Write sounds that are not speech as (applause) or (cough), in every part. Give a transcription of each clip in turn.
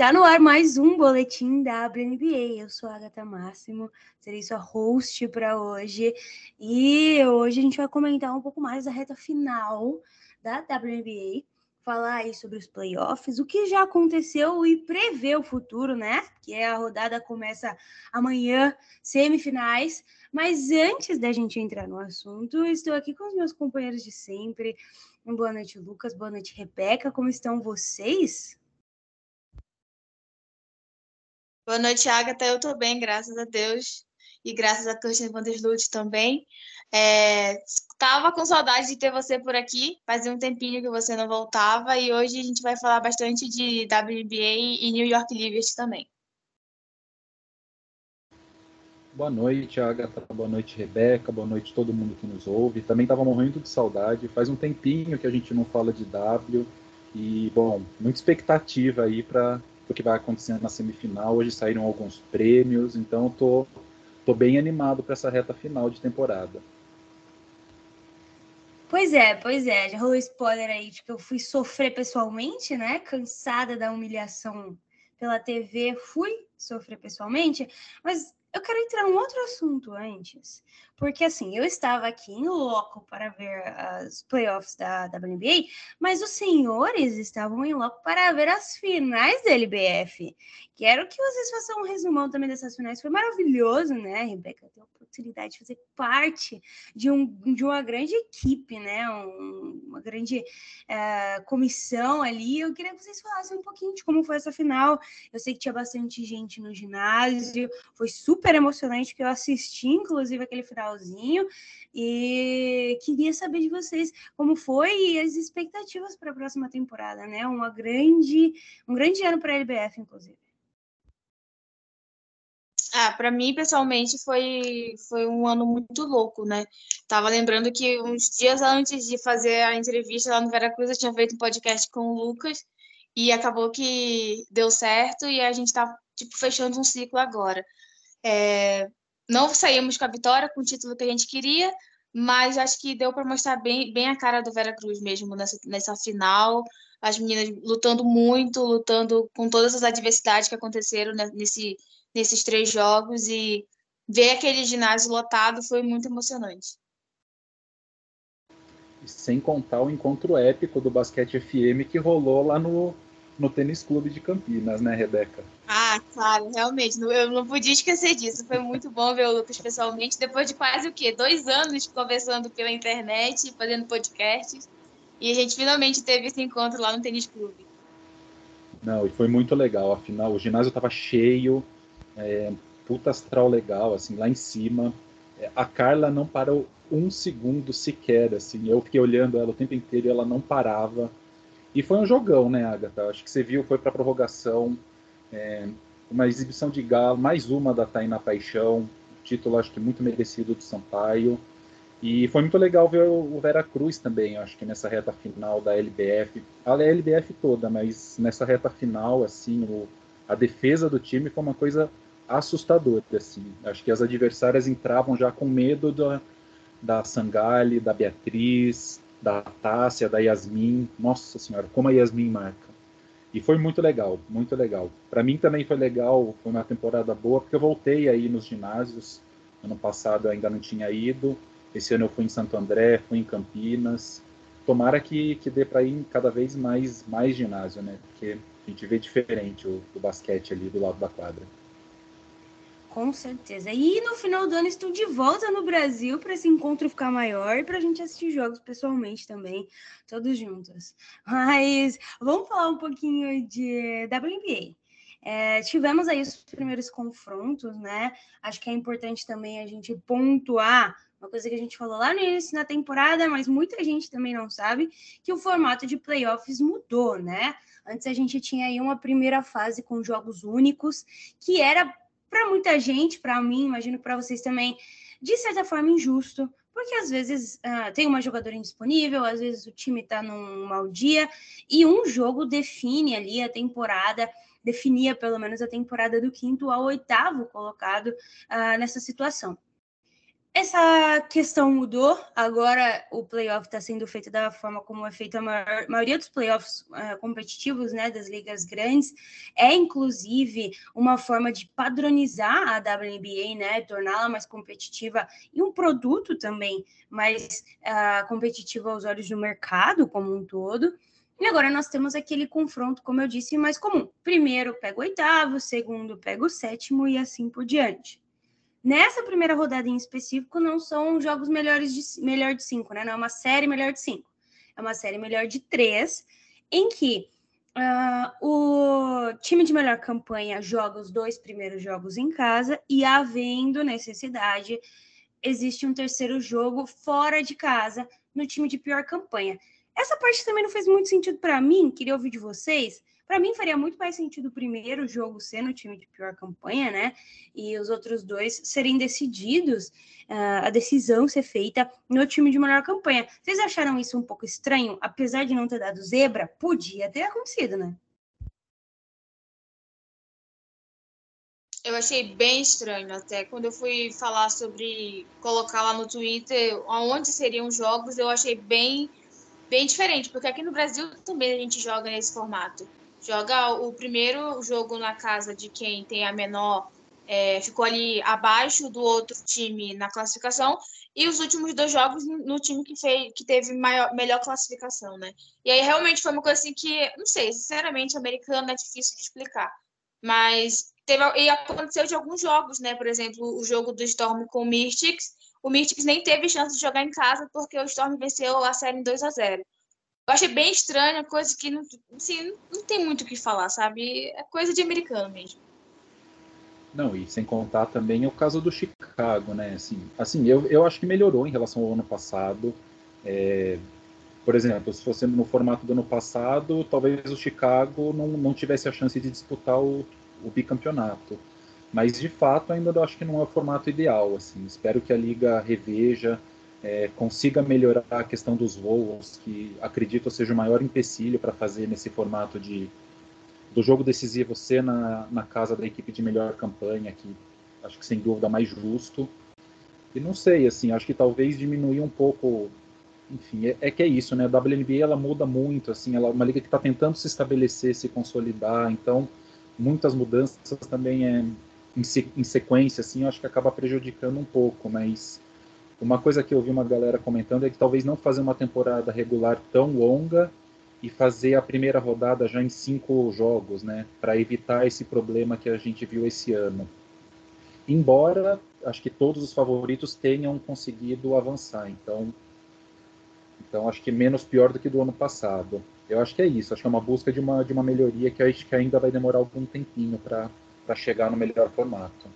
Está no ar mais um boletim da WNBA. Eu sou a Agatha Máximo, serei sua host para hoje. E hoje a gente vai comentar um pouco mais da reta final da WNBA, falar aí sobre os playoffs, o que já aconteceu e prever o futuro, né? Que é a rodada começa amanhã, semifinais. Mas antes da gente entrar no assunto, estou aqui com os meus companheiros de sempre. Boa noite, Lucas. Boa noite, Rebeca. Como estão vocês? Boa noite, Agatha. Eu estou bem, graças a Deus. E graças a Kirsten Vandersloot também. É, tava com saudade de ter você por aqui. Fazia um tempinho que você não voltava. E hoje a gente vai falar bastante de WNBA e New York Liberty também. Boa noite, Agatha. Boa noite, Rebeca. Boa noite todo mundo que nos ouve. Também estava morrendo de saudade. Faz um tempinho que a gente não fala de W. E, bom, muita expectativa aí para o que vai acontecendo na semifinal. Hoje saíram alguns prêmios, então estou tô, tô bem animado para essa reta final de temporada. Pois é, pois é. Já rolou spoiler aí de que eu fui sofrer pessoalmente, né? Cansada da humilhação pela TV, fui sofrer pessoalmente, mas eu quero entrar num outro assunto antes, porque assim, eu estava aqui em loco para ver as playoffs da, WNBA, mas os senhores estavam em loco para ver as finais da LBF. Quero que vocês façam um resumão também dessas finais. Foi maravilhoso, né, Rebeca? Ter a oportunidade de fazer parte de, um, de uma grande equipe, né? Um, uma grande uh, comissão ali. Eu queria que vocês falassem um pouquinho de como foi essa final. Eu sei que tinha bastante gente no ginásio, foi super emocionante que eu assisti, inclusive, aquele finalzinho. E queria saber de vocês como foi e as expectativas para a próxima temporada, né? Uma grande, um grande ano para a LBF, inclusive. Ah, para mim, pessoalmente, foi, foi um ano muito louco, né? Tava lembrando que uns dias antes de fazer a entrevista lá no Veracruz, eu tinha feito um podcast com o Lucas e acabou que deu certo e a gente tá, tipo, fechando um ciclo agora. É, não saímos com a vitória, com o título que a gente queria, mas acho que deu para mostrar bem, bem a cara do Vera Cruz mesmo nessa, nessa final. As meninas lutando muito, lutando com todas as adversidades que aconteceram nesse, nesses três jogos e ver aquele ginásio lotado foi muito emocionante. Sem contar o encontro épico do Basquete FM que rolou lá no, no Tênis Clube de Campinas, né, Rebeca? Ah, claro, realmente. Eu não podia esquecer disso. Foi muito bom ver o Lucas pessoalmente. Depois de quase o quê? Dois anos conversando pela internet, fazendo podcasts. E a gente finalmente teve esse encontro lá no Tênis Clube. Não, e foi muito legal. Afinal, o ginásio estava cheio, é, puta astral legal, assim, lá em cima. É, a Carla não parou um segundo sequer, assim. Eu fiquei olhando ela o tempo inteiro e ela não parava. E foi um jogão, né, Agatha? Acho que você viu, foi para prorrogação. É, uma exibição de galo, mais uma da Taina Paixão. Título, acho que muito merecido do Sampaio. E foi muito legal ver o Vera Cruz também, acho que nessa reta final da LBF. A LBF toda, mas nessa reta final, assim, o, a defesa do time foi uma coisa assustadora, assim. Acho que as adversárias entravam já com medo da, da Sangali, da Beatriz, da Tássia, da Yasmin. Nossa senhora, como a Yasmin marca. E foi muito legal, muito legal. Para mim também foi legal, foi uma temporada boa, porque eu voltei aí nos ginásios. Ano passado eu ainda não tinha ido. Esse ano eu fui em Santo André, fui em Campinas. Tomara que, que dê para ir cada vez mais, mais ginásio, né? Porque a gente vê diferente o, o basquete ali do lado da quadra. Com certeza. E no final do ano estou de volta no Brasil para esse encontro ficar maior e para a gente assistir jogos pessoalmente também, todos juntos. Mas vamos falar um pouquinho de WNBA. É, tivemos aí os primeiros confrontos, né? Acho que é importante também a gente pontuar uma coisa que a gente falou lá no início da temporada, mas muita gente também não sabe, que o formato de playoffs mudou, né? Antes a gente tinha aí uma primeira fase com jogos únicos, que era para muita gente, para mim, imagino para vocês também, de certa forma injusto, porque às vezes uh, tem uma jogadora indisponível, às vezes o time está num mau dia, e um jogo define ali a temporada, definia pelo menos a temporada do quinto ao oitavo colocado uh, nessa situação. Essa questão mudou. Agora o playoff está sendo feito da forma como é feito a maior, maioria dos playoffs uh, competitivos, né, das ligas grandes. É inclusive uma forma de padronizar a WNBA, né, torná-la mais competitiva e um produto também mais uh, competitivo aos olhos do mercado como um todo. E agora nós temos aquele confronto, como eu disse, mais comum. Primeiro pega o oitavo, segundo pega o sétimo e assim por diante. Nessa primeira rodada em específico, não são jogos melhores de, melhor de cinco, né? Não é uma série melhor de cinco. É uma série melhor de três, em que uh, o time de melhor campanha joga os dois primeiros jogos em casa e, havendo necessidade, existe um terceiro jogo fora de casa no time de pior campanha. Essa parte também não fez muito sentido para mim, queria ouvir de vocês, para mim, faria muito mais sentido o primeiro jogo ser no time de pior campanha, né? E os outros dois serem decididos, uh, a decisão ser feita no time de melhor campanha. Vocês acharam isso um pouco estranho? Apesar de não ter dado zebra, podia ter acontecido, né? Eu achei bem estranho até. Quando eu fui falar sobre colocar lá no Twitter onde seriam os jogos, eu achei bem, bem diferente, porque aqui no Brasil também a gente joga nesse formato joga o primeiro jogo na casa de quem tem a menor, é, ficou ali abaixo do outro time na classificação, e os últimos dois jogos no time que, fez, que teve maior, melhor classificação, né? E aí realmente foi uma coisa assim que, não sei, sinceramente, americano é difícil de explicar. Mas teve, e aconteceu de alguns jogos, né? Por exemplo, o jogo do Storm com o Mystics. O Mystics nem teve chance de jogar em casa porque o Storm venceu a série em 2 a 0 eu achei bem estranha, coisa que não, assim, não tem muito o que falar, sabe? É coisa de americano mesmo. Não, e sem contar também o caso do Chicago, né? Assim, assim eu, eu acho que melhorou em relação ao ano passado. É, por exemplo, se fosse no formato do ano passado, talvez o Chicago não, não tivesse a chance de disputar o, o bicampeonato. Mas de fato ainda eu acho que não é o formato ideal. Assim. Espero que a liga reveja, é, consiga melhorar a questão dos voos, que acredito seja o maior empecilho para fazer nesse formato de do jogo decisivo ser na, na casa da equipe de melhor campanha, que acho que sem dúvida mais justo. E não sei, assim, acho que talvez diminuir um pouco. Enfim, é, é que é isso, né? A WNBA ela muda muito, assim, ela é uma liga que está tentando se estabelecer, se consolidar, então muitas mudanças também é em, em sequência, assim, acho que acaba prejudicando um pouco, mas uma coisa que eu vi uma galera comentando é que talvez não fazer uma temporada regular tão longa e fazer a primeira rodada já em cinco jogos, né, para evitar esse problema que a gente viu esse ano. Embora acho que todos os favoritos tenham conseguido avançar, então, então acho que menos pior do que do ano passado. Eu acho que é isso, acho que é uma busca de uma de uma melhoria que acho que ainda vai demorar algum tempinho para para chegar no melhor formato.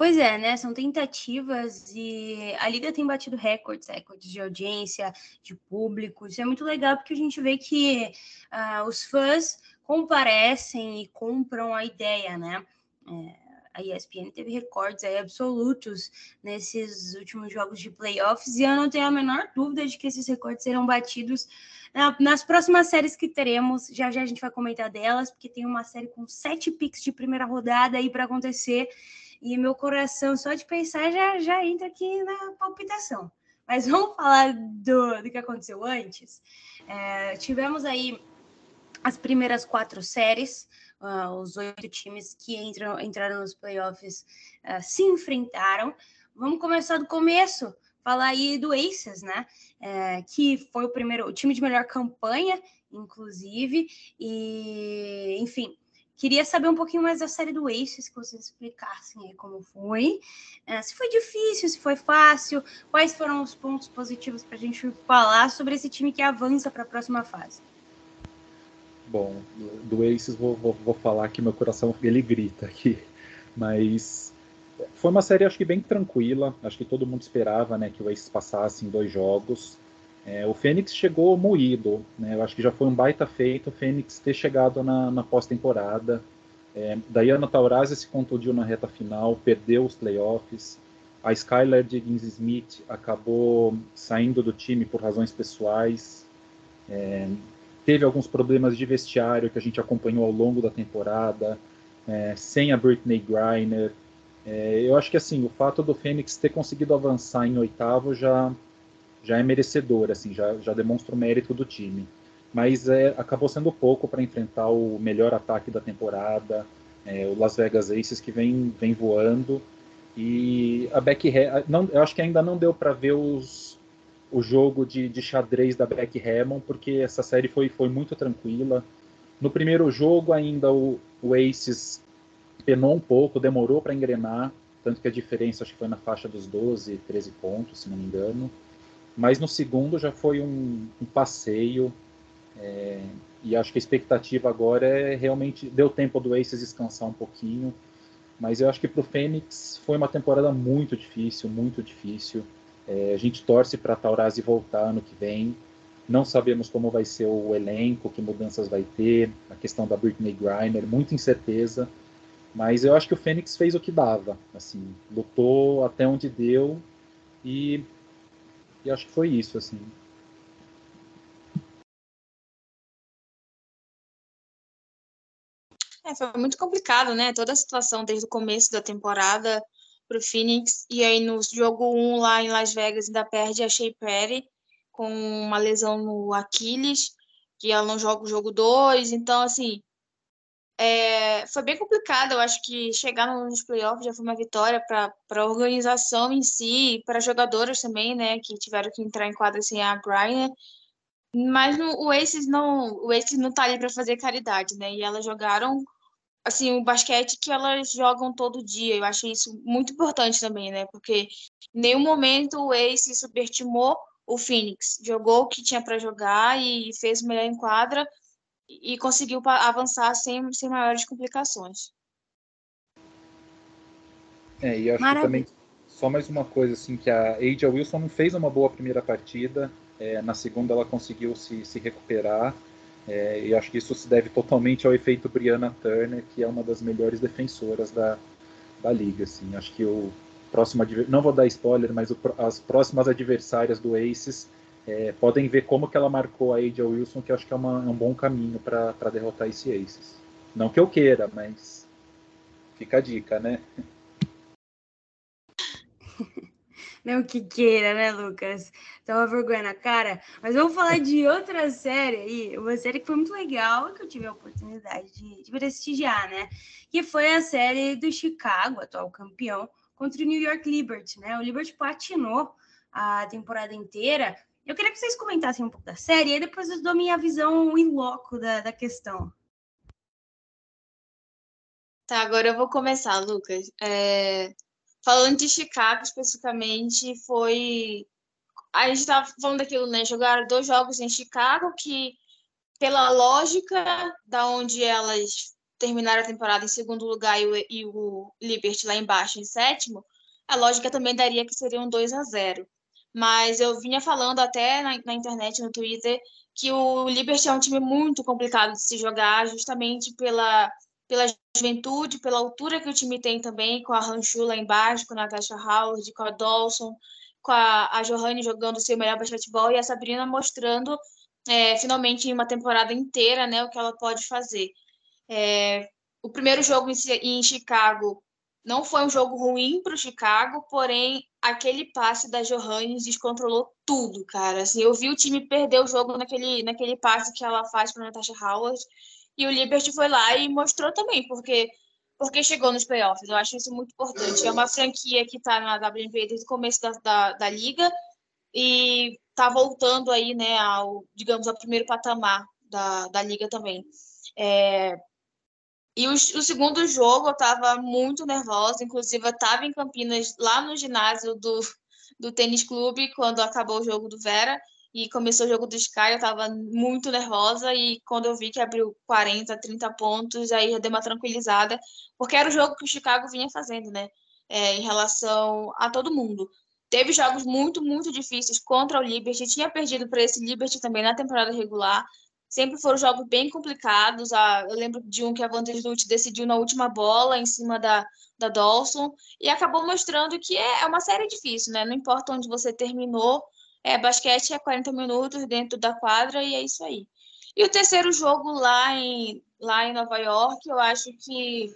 Pois é, né? São tentativas e a Liga tem batido recordes, recordes de audiência, de público. Isso é muito legal porque a gente vê que uh, os fãs comparecem e compram a ideia, né? É, a ESPN teve recordes aí absolutos nesses últimos jogos de playoffs e eu não tenho a menor dúvida de que esses recordes serão batidos nas próximas séries que teremos. Já já a gente vai comentar delas, porque tem uma série com sete picks de primeira rodada aí para acontecer e meu coração, só de pensar, já, já entra aqui na palpitação. Mas (laughs) vamos falar do, do que aconteceu antes. É, tivemos aí as primeiras quatro séries, uh, os oito times que entram, entraram nos playoffs uh, se enfrentaram. Vamos começar do começo, falar aí do Aces, né? É, que foi o primeiro, o time de melhor campanha, inclusive, e enfim, Queria saber um pouquinho mais da série do Aces, que vocês explicassem como foi. É, se foi difícil, se foi fácil, quais foram os pontos positivos para a gente falar sobre esse time que avança para a próxima fase. Bom, do Aces vou, vou, vou falar que meu coração ele grita aqui, mas foi uma série acho que bem tranquila, acho que todo mundo esperava né, que o Aces passasse em dois jogos. É, o Fênix chegou moído, né? Eu acho que já foi um baita feito o Fênix ter chegado na, na pós-temporada. É, Diana Taurasi se contundiu na reta final, perdeu os playoffs. A Skylar Diggins Smith acabou saindo do time por razões pessoais. É, teve alguns problemas de vestiário que a gente acompanhou ao longo da temporada. É, sem a Britney Griner, É, eu acho que assim, o fato do Fênix ter conseguido avançar em oitavo já, já é merecedor, assim, já, já demonstra o mérito do time. Mas é, acabou sendo pouco para enfrentar o melhor ataque da temporada, é, o Las Vegas Aces que vem, vem voando. E a Becky não, eu acho que ainda não deu para ver os, o jogo de, de xadrez da Becky Hammond, porque essa série foi, foi muito tranquila. No primeiro jogo, ainda o, o Aces penou um pouco, demorou para engrenar, tanto que a diferença acho que foi na faixa dos 12, 13 pontos, se não me engano. Mas no segundo já foi um, um passeio, é, e acho que a expectativa agora é realmente. Deu tempo do Aces descansar um pouquinho, mas eu acho que para o Fênix foi uma temporada muito difícil, muito difícil. É, a gente torce para a Taurasi voltar ano que vem. Não sabemos como vai ser o elenco, que mudanças vai ter, a questão da Britney Griner, muita incerteza. Mas eu acho que o Fênix fez o que dava, assim, lutou até onde deu e, e acho que foi isso, assim. É, foi muito complicado, né? Toda a situação desde o começo da temporada para o Phoenix. E aí no jogo 1 lá em Las Vegas ainda perde a Shea Perry com uma lesão no Aquiles, que ela não joga o jogo 2. Então, assim, é, foi bem complicado. Eu acho que chegar nos playoffs já foi uma vitória para a organização em si, para jogadoras também, né, que tiveram que entrar em quadra sem a Brian. Mas no, o Aces não, o Aces não tá ali para fazer caridade, né? E elas jogaram assim, o basquete que elas jogam todo dia. Eu acho isso muito importante também, né? Porque em nenhum momento o Ace subestimou o Phoenix. Jogou o que tinha para jogar e fez o melhor em quadra e conseguiu avançar sem, sem maiores complicações. É, e acho Maravilha. que também só mais uma coisa assim que a Aja Wilson não fez uma boa primeira partida, é, na segunda ela conseguiu se, se recuperar é, e acho que isso se deve totalmente ao efeito Brianna Turner, que é uma das melhores defensoras da, da liga. Assim. Acho que o próximo não vou dar spoiler, mas o, as próximas adversárias do Aces é, podem ver como que ela marcou a Aja Wilson, que acho que é, uma, é um bom caminho para derrotar esse Aces. Não que eu queira, mas fica a dica, né? (laughs) Não que queira, né, Lucas? Então, uma vergonha na cara. Mas vamos falar de outra série aí, uma série que foi muito legal, que eu tive a oportunidade de, de prestigiar, né? Que foi a série do Chicago, atual campeão, contra o New York Liberty, né? O Liberty patinou a temporada inteira. Eu queria que vocês comentassem um pouco da série, e depois eu dou minha visão em loco da, da questão. Tá, agora eu vou começar, Lucas. É... Falando de Chicago especificamente, foi. A gente estava falando daquilo, né? Jogaram dois jogos em Chicago que, pela lógica da onde elas terminaram a temporada em segundo lugar e o, e o Liberty lá embaixo em sétimo, a lógica também daria que seriam 2 a 0 Mas eu vinha falando até na, na internet, no Twitter, que o Liberty é um time muito complicado de se jogar, justamente pela pela juventude, pela altura que o time tem também, com a Ranchu lá embaixo, com a Natasha Howard, com a Dawson, com a, a Johanne jogando o seu melhor basquetebol e a Sabrina mostrando é, finalmente em uma temporada inteira né, o que ela pode fazer. É, o primeiro jogo em, em Chicago não foi um jogo ruim para o Chicago, porém aquele passe da Johannes descontrolou tudo, cara. Assim, eu vi o time perder o jogo naquele, naquele passe que ela faz para Natasha Howard e o Liberty foi lá e mostrou também, porque porque chegou nos playoffs. Eu acho isso muito importante. É uma franquia que está na WNBA desde o começo da, da, da liga e está voltando aí, né, ao, digamos, ao primeiro patamar da, da liga também. É... E o, o, segundo jogo eu estava muito nervosa, inclusive eu estava em Campinas, lá no ginásio do, do tênis clube, quando acabou o jogo do Vera, e começou o jogo do Sky, eu tava muito nervosa e quando eu vi que abriu 40, 30 pontos, aí já dei uma tranquilizada, porque era o jogo que o Chicago vinha fazendo, né? É, em relação a todo mundo. Teve jogos muito, muito difíceis contra o Liberty, tinha perdido para esse Liberty também na temporada regular. Sempre foram jogos bem complicados. Ah, eu lembro de um que a Lute decidiu na última bola, em cima da, da Dawson, e acabou mostrando que é, é uma série difícil, né? Não importa onde você terminou, é, basquete é 40 minutos dentro da quadra e é isso aí. E o terceiro jogo lá em, lá em Nova York, eu acho que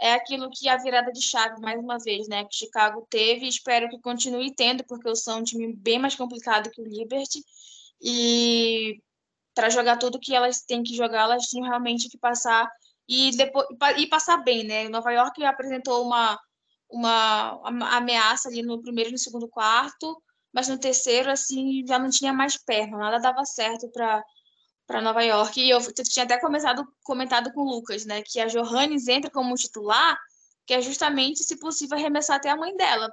é aquilo que a virada de chave, mais uma vez, né? Que Chicago teve, espero que continue tendo, porque eu sou um time bem mais complicado que o Liberty. E para jogar tudo que elas têm que jogar, elas tinham realmente que passar e depois e passar bem, né? Nova York apresentou uma uma, ameaça ali no primeiro e no segundo quarto, mas no terceiro assim já não tinha mais perna, nada dava certo para para Nova York. E eu tinha até começado, comentado com o Lucas, né, que a Johannes entra como titular, que é justamente, se possível, arremessar até a mãe dela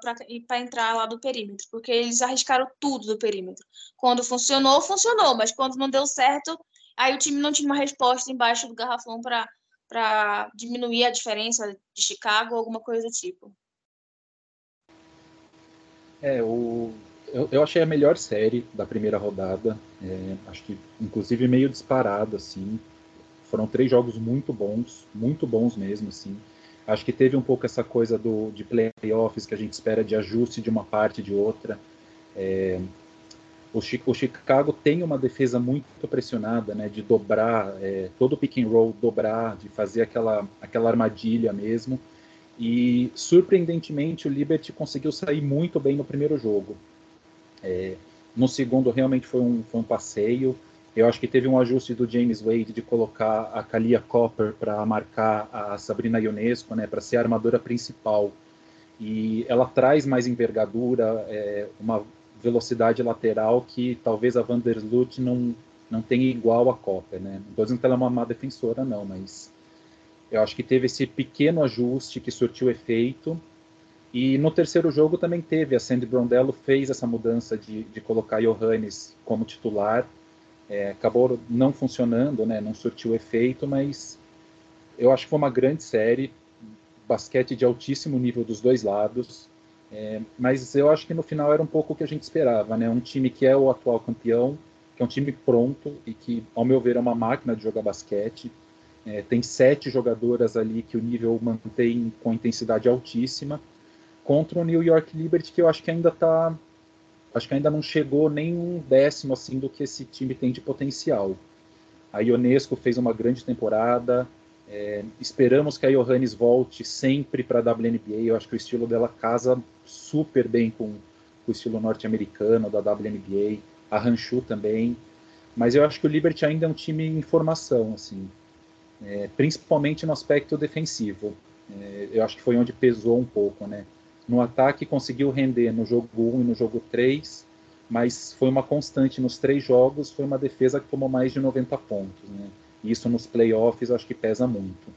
para entrar lá do perímetro, porque eles arriscaram tudo do perímetro. Quando funcionou, funcionou, mas quando não deu certo, aí o time não tinha uma resposta embaixo do garrafão para diminuir a diferença de Chicago, alguma coisa do tipo. É, o, eu, eu, achei a melhor série da primeira rodada. É, acho que, inclusive, meio disparada, assim. Foram três jogos muito bons, muito bons mesmo, assim. Acho que teve um pouco essa coisa do, de playoffs que a gente espera de ajuste de uma parte de outra. É, o, o, Chicago tem uma defesa muito pressionada, né, de dobrar, é, todo o pick and roll dobrar, de fazer aquela, aquela armadilha mesmo. E, surpreendentemente, o Liberty conseguiu sair muito bem no primeiro jogo. É, no segundo, realmente foi um, foi um passeio. Eu acho que teve um ajuste do James Wade de colocar a Kalia Copper para marcar a Sabrina Ionesco, né, para ser a armadora principal. E ela traz mais envergadura, é, uma velocidade lateral que talvez a Vandersloot não, não tenha igual a Copper. Né? Não estou dizendo que ela é uma má defensora, não, mas eu acho que teve esse pequeno ajuste que surtiu efeito e no terceiro jogo também teve, a Sandy Brondello fez essa mudança de, de colocar Johannes como titular. É, acabou não funcionando, né, não surtiu efeito, mas eu acho que foi uma grande série, basquete de altíssimo nível dos dois lados. É, mas eu acho que no final era um pouco o que a gente esperava, né? Um time que é o atual campeão, que é um time pronto e que, ao meu ver, é uma máquina de jogar basquete. É, tem sete jogadoras ali que o nível mantém com intensidade altíssima contra o New York Liberty, que eu acho que ainda tá. Acho que ainda não chegou nem um décimo assim do que esse time tem de potencial. A Ionesco fez uma grande temporada. É, esperamos que a Johannes volte sempre para a WNBA. Eu acho que o estilo dela casa super bem com, com o estilo norte-americano da WNBA. A Ranchu também. Mas eu acho que o Liberty ainda é um time em formação, assim, é, principalmente no aspecto defensivo. É, eu acho que foi onde pesou um pouco, né? No ataque conseguiu render no jogo 1 e no jogo 3, mas foi uma constante nos três jogos, foi uma defesa que tomou mais de 90 pontos. Né? Isso nos playoffs acho que pesa muito.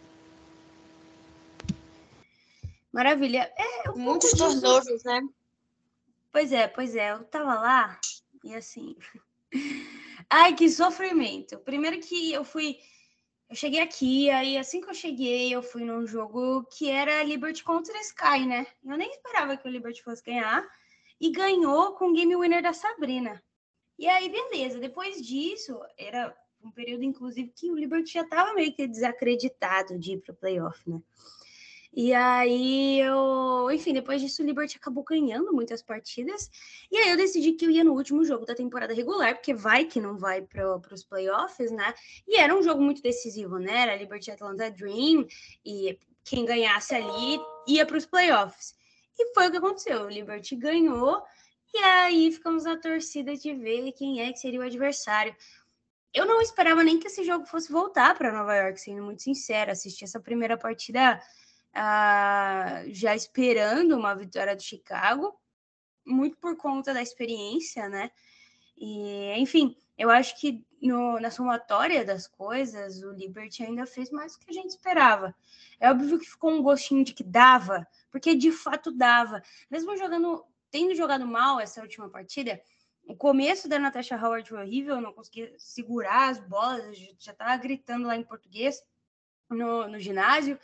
Maravilha. É, um Muitos turnovers, né? Pois é, pois é. Eu tava lá e assim. (laughs) Ai, que sofrimento. Primeiro que eu fui eu cheguei aqui, aí assim que eu cheguei, eu fui num jogo que era Liberty contra Sky, né? Eu nem esperava que o Liberty fosse ganhar. E ganhou com o game winner da Sabrina. E aí, beleza. Depois disso, era um período, inclusive, que o Liberty já estava meio que desacreditado de ir para o playoff, né? E aí eu, enfim, depois disso o Liberty acabou ganhando muitas partidas. E aí eu decidi que eu ia no último jogo da temporada regular, porque vai que não vai para os playoffs, né? E era um jogo muito decisivo, né? Era Liberty Atlanta Dream, e quem ganhasse ali ia para os playoffs. E foi o que aconteceu. O Liberty ganhou, e aí ficamos na torcida de ver quem é que seria o adversário. Eu não esperava nem que esse jogo fosse voltar para Nova York, sendo muito sincera. Assisti essa primeira partida uh, já esperando uma vitória do Chicago, muito por conta da experiência, né? E, enfim, eu acho que no, na somatória das coisas, o Liberty ainda fez mais do que a gente esperava. É óbvio que ficou um gostinho de que dava, porque de fato dava. Mesmo jogando, tendo jogado mal essa última partida, o começo da Natasha Howard foi horrível, não conseguia segurar as bolas, já estava gritando lá em português no, no ginásio.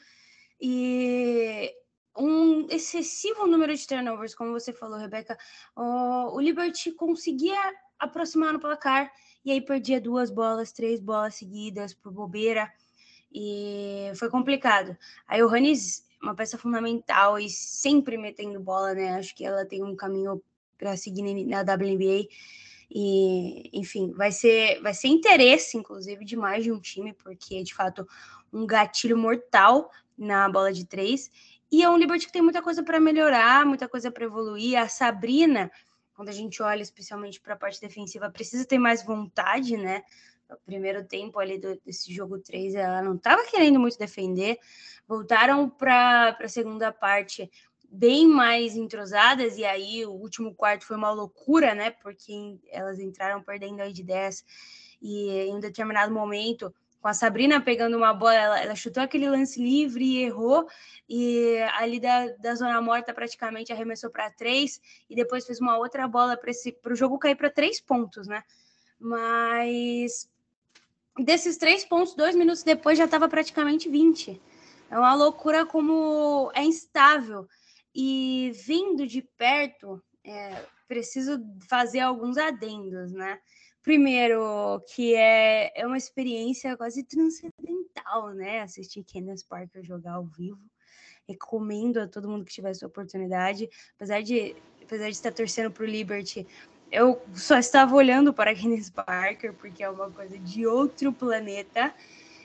E um excessivo número de turnovers, como você falou, Rebeca, o, o Liberty conseguia aproximar no placar e aí perdia duas bolas, três bolas seguidas por bobeira e foi complicado. Aí o Hannes, uma peça fundamental e sempre metendo bola, né? Acho que ela tem um caminho para seguir na WNBA. E, enfim, vai ser, vai ser interesse, inclusive, de mais de um time, porque é de fato um gatilho mortal na bola de três. E é um Liberty que tem muita coisa para melhorar, muita coisa para evoluir. A Sabrina, quando a gente olha especialmente para a parte defensiva, precisa ter mais vontade, né? O primeiro tempo ali do, desse jogo 3, ela não estava querendo muito defender. Voltaram para a segunda parte bem mais entrosadas, e aí o último quarto foi uma loucura, né? Porque elas entraram perdendo aí de 10, e em um determinado momento com a Sabrina pegando uma bola, ela, ela, chutou aquele lance livre e errou, e ali da, da zona morta praticamente arremessou para três, e depois fez uma outra bola para o jogo cair para três pontos, né? Mas desses três pontos, dois minutos depois já estava praticamente 20. É uma loucura como é instável. E vindo de perto, é, preciso fazer alguns adendos, né? Primeiro, que é, é uma experiência quase transcendental, né? Assistir Kenneth Parker jogar ao vivo. Recomendo a todo mundo que tiver essa oportunidade. Apesar de, apesar de estar torcendo para o Liberty, eu só estava olhando para (laughs) Kenneth Parker, porque é uma coisa de outro planeta.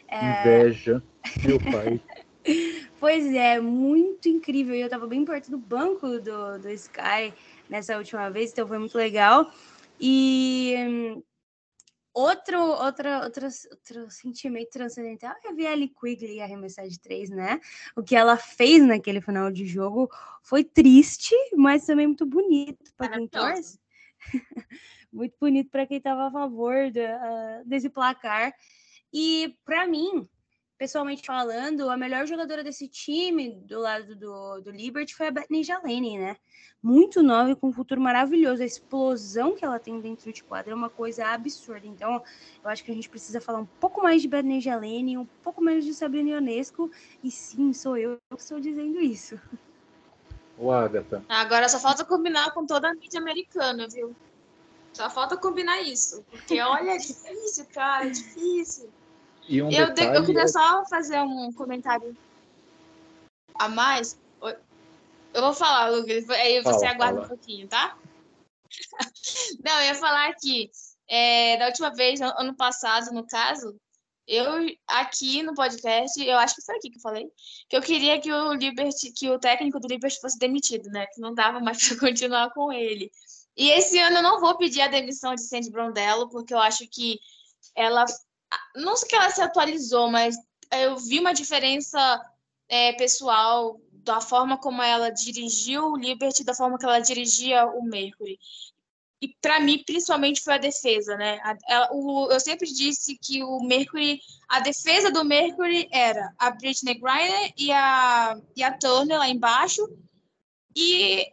É... Inveja, meu pai. (laughs) pois é, muito incrível. Eu estava bem perto do banco do, do Sky nessa última vez, então foi muito legal. E outro, outro, outro, outro sentimento transcendental é ver a Ellie Quigley arremessar de três, né? O que ela fez naquele final de jogo foi triste, mas também muito bonito para quem torce. (laughs) muito bonito para quem estava a favor de, uh, desse placar. E para mim, pessoalmente falando, a melhor jogadora desse time do lado do, do Liberty foi a Bethany Jalene, né? Muito nova e com um futuro maravilhoso. A explosão que ela tem dentro de quadra é uma coisa absurda. Então, eu acho que a gente precisa falar um pouco mais de Bethany Jalene, um pouco menos de Sabrina Ionesco. E sim, sou eu que estou dizendo isso. O Agatha. Agora só falta combinar com toda a mídia americana, viu? Só falta combinar isso. Porque olha, é difícil, cara, é difícil. E um eu, detalhe... eu queria é só fazer um comentário a mais. Eu vou falar, Lucas, aí você fala, aguarda fala. um pouquinho, tá? (laughs) Não, eu ia falar que é, da última vez, ano passado, no caso, eu aqui no podcast, eu acho que foi aqui que eu falei, que eu queria que o Liberty, que o técnico do Liberty fosse demitido, né? Que não dava mais (laughs) para continuar com ele. E esse ano eu não vou pedir a demissão de Sandy Brondello, porque eu acho que ela não sei que ela se atualizou, mas eu vi uma diferença é, pessoal da forma como ela dirigiu o Liberty, da forma que ela dirigia o Mercury. E para mim, principalmente, foi a defesa, né? A, a, o, eu sempre disse que o Mercury, a defesa do Mercury era a Britney Griner e a, e a Turner lá embaixo, e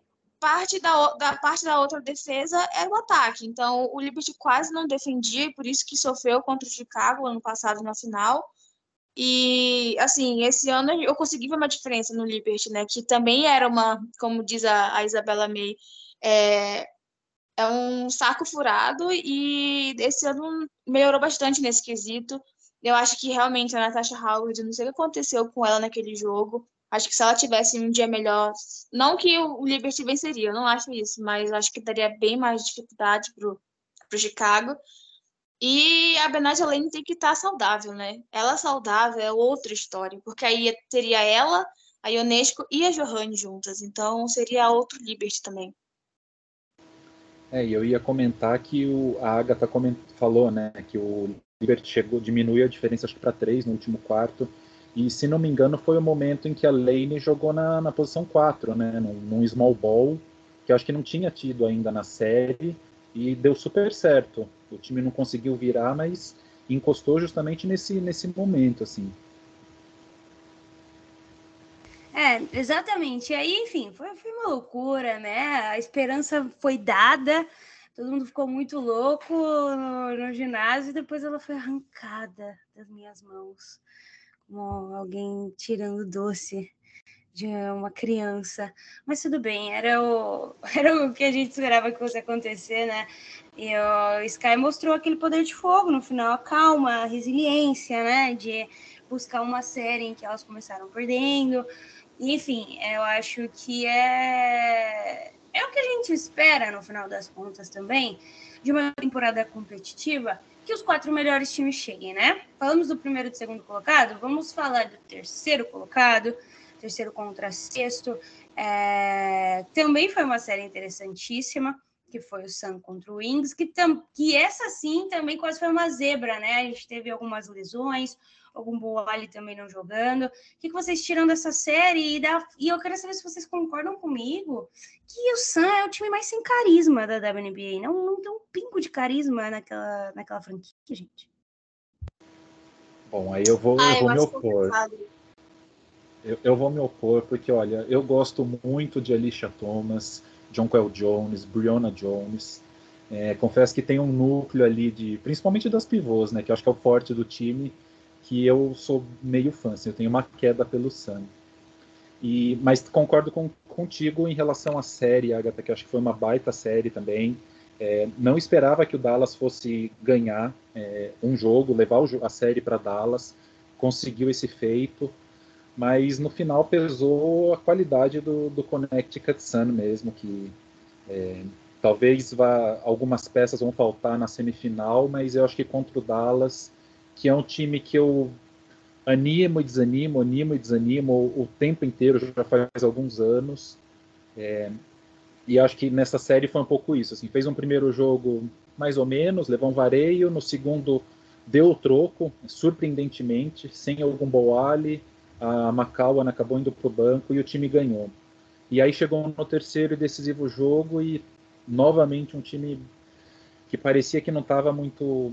parte da, da parte da outra defesa era o ataque. Então, o Liberty quase não defendia, por isso que sofreu contra o Chicago ano passado na final. E, assim, esse ano eu consegui ver uma diferença no Liberty, né? Que também era uma, como diz a, a Isabela May, é, é um saco furado e esse ano melhorou bastante nesse quesito. Eu acho que realmente a Natasha Howard, não sei o que aconteceu com ela naquele jogo, Acho que se ela tivesse um dia melhor, não que o Liberty venceria, eu não acho isso, mas acho que daria bem mais dificuldade pro, pro Chicago. E a Bernard Lane tem que estar tá saudável, né? Ela saudável é outra história, porque aí teria ela, a Ionesco e a Johanne juntas, então seria outro Liberty também. É, e eu ia comentar que o, a Agatha falou, né, que o Liberty chegou, a diferença acho que para três no último quarto. E se não me engano, foi o momento em que a Lane jogou na, na posição 4, né? Num, num small ball, que eu acho que não tinha tido ainda na série, e deu super certo. O time não conseguiu virar, mas encostou justamente nesse, nesse momento, assim. É, exatamente. E aí, enfim, foi, foi uma loucura, né? A esperança foi dada, todo mundo ficou muito louco no, no ginásio e depois ela foi arrancada das minhas mãos como alguém tirando doce de uma criança. Mas tudo bem, era o, (laughs) era o que a gente esperava que fosse acontecer, né? E o Sky mostrou aquele poder de fogo no final, a calma, a resiliência, né? De buscar uma série em que elas começaram perdendo. Enfim, eu acho que é é o que a gente espera, no final das contas, também, de uma temporada competitiva, que os quatro melhores times cheguem, né? Falamos do primeiro e do segundo colocado, vamos falar do terceiro colocado, terceiro contra sexto. É... Também foi uma série interessantíssima, que foi o Sun contra o Wings, que, tam... que essa sim também quase foi uma zebra, né? A gente teve algumas lesões, algum Boali também não jogando. O que, que vocês tiram dessa série? E, da... e eu quero saber se vocês concordam comigo que o Sun é o time mais sem carisma da WNBA. Não, não tem um pingo de carisma naquela, naquela franquia, gente. Bom, aí eu vou, ah, eu vou me opor. Eu, eu, vou me opor porque, olha, eu gosto muito de Alicia Thomas, John Quell Jones, Brianna Jones. É, confesso que tem um núcleo ali de, principalmente das pivôs, né, que eu acho que é o forte do time, que eu sou meio fã, assim, eu tenho uma queda pelo Sun. E, mas concordo com, contigo em relação à série, Agatha, que acho que foi uma baita série também. É, não esperava que o Dallas fosse ganhar é, um jogo, levar o, a série para Dallas, conseguiu esse feito, mas no final pesou a qualidade do, do Connecticut Sun mesmo, que é, talvez vá, algumas peças vão faltar na semifinal, mas eu acho que contra o Dallas que é um time que eu animo e desanimo, animo e desanimo o, tempo inteiro, já faz alguns anos. É, e acho que nessa série foi um pouco isso. Assim, fez um primeiro jogo mais ou menos, levou um vareio, no segundo deu o troco, surpreendentemente, sem algum Boali, a McCowan acabou indo para o banco e o time ganhou. E aí chegou no terceiro e decisivo jogo e novamente um time que parecia que não estava muito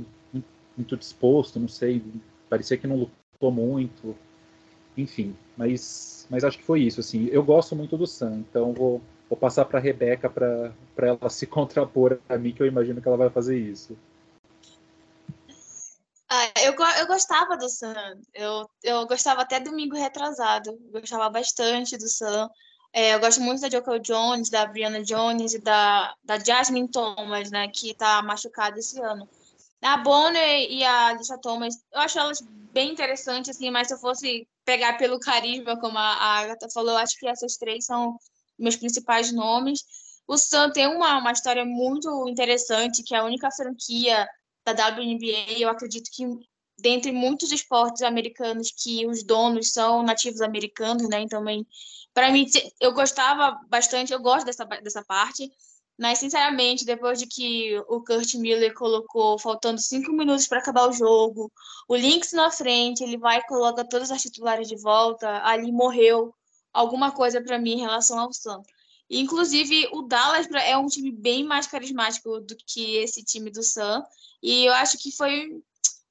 muito disposto, não sei, parecia que não lutou muito, enfim, mas, mas acho que foi isso, assim, eu gosto muito do Sam, então vou, vou passar para a Rebeca para ela (laughs) se contrapor a mim, que eu imagino que ela vai fazer isso. Ah, eu, eu gostava do Sam, eu, eu gostava até domingo retrasado, eu gostava bastante do Sam, é, eu gosto muito da Joko Jones, da Brianna Jones e da, da Jasmine Thomas, né, que está machucada esse ano. A Bonner e a Alicia Thomas, eu acho elas bem interessantes, assim, mas se eu fosse pegar pelo carisma, como a Agatha falou, eu acho que essas três são meus principais nomes. O Sun tem uma, uma história muito interessante, que é a única franquia da WNBA, eu acredito que dentre muitos esportes americanos que os donos são nativos americanos, né? Então, para mim, eu gostava bastante, eu gosto dessa, dessa parte. Mas, sinceramente, depois de que o Kurt Miller colocou faltando cinco minutos para acabar o jogo, o Lynx na frente, ele vai e coloca todas as titulares de volta, ali morreu alguma coisa para mim em relação ao Sam. Inclusive, o Dallas é um time bem mais carismático do que esse time do Sam. E eu acho que foi,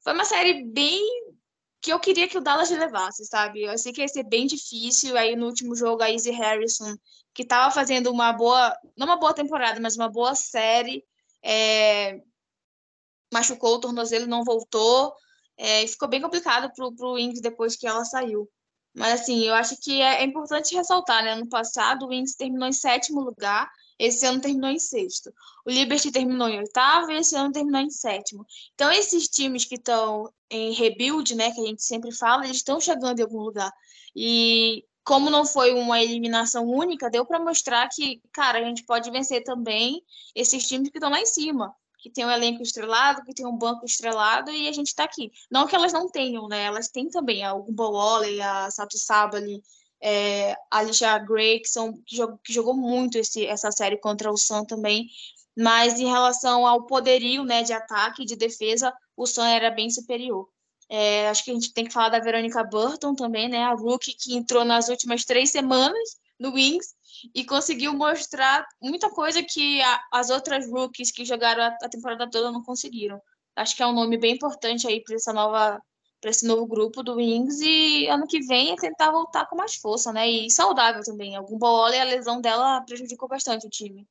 foi uma série bem que eu queria que o Dallas levasse, sabe? Eu sei que ia ser bem difícil. Aí no último jogo, a Izzy Harrison que estava fazendo uma boa, não uma boa temporada, mas uma boa série, é, machucou o tornozelo, não voltou, é, e ficou bem complicado para o Wings depois que ela saiu. Mas assim, eu acho que é, é importante ressaltar, né? Ano passado o Wings terminou em sétimo lugar, esse ano terminou em sexto. O Liberty terminou em oitavo e esse ano terminou em sétimo. Então, esses times que estão em rebuild, né, que a gente sempre fala, eles estão chegando em algum lugar. E como não foi uma eliminação única, deu para mostrar que, cara, a gente pode vencer também esses times que estão lá em cima, que tem um elenco estrelado, que tem um banco estrelado e a gente está aqui. Não que elas não tenham, né? Elas têm também a Gumbo Waller, a Sato Sabali, é, a Alicia Gray, que, são, que, jogou, que jogou muito esse, essa série contra o Sun também. Mas em relação ao poderio né, de ataque e de defesa, o Sun era bem superior. É, acho que a gente tem que falar da Verônica Burton também, né? A rookie que entrou nas últimas três semanas no Wings e conseguiu mostrar muita coisa que a, as outras rookies que jogaram a, a, temporada toda não conseguiram. Acho que é um nome bem importante aí para essa nova para esse novo grupo do Wings e ano que vem é tentar voltar com mais força, né? E saudável também. Algum bola e a lesão dela prejudicou bastante o time.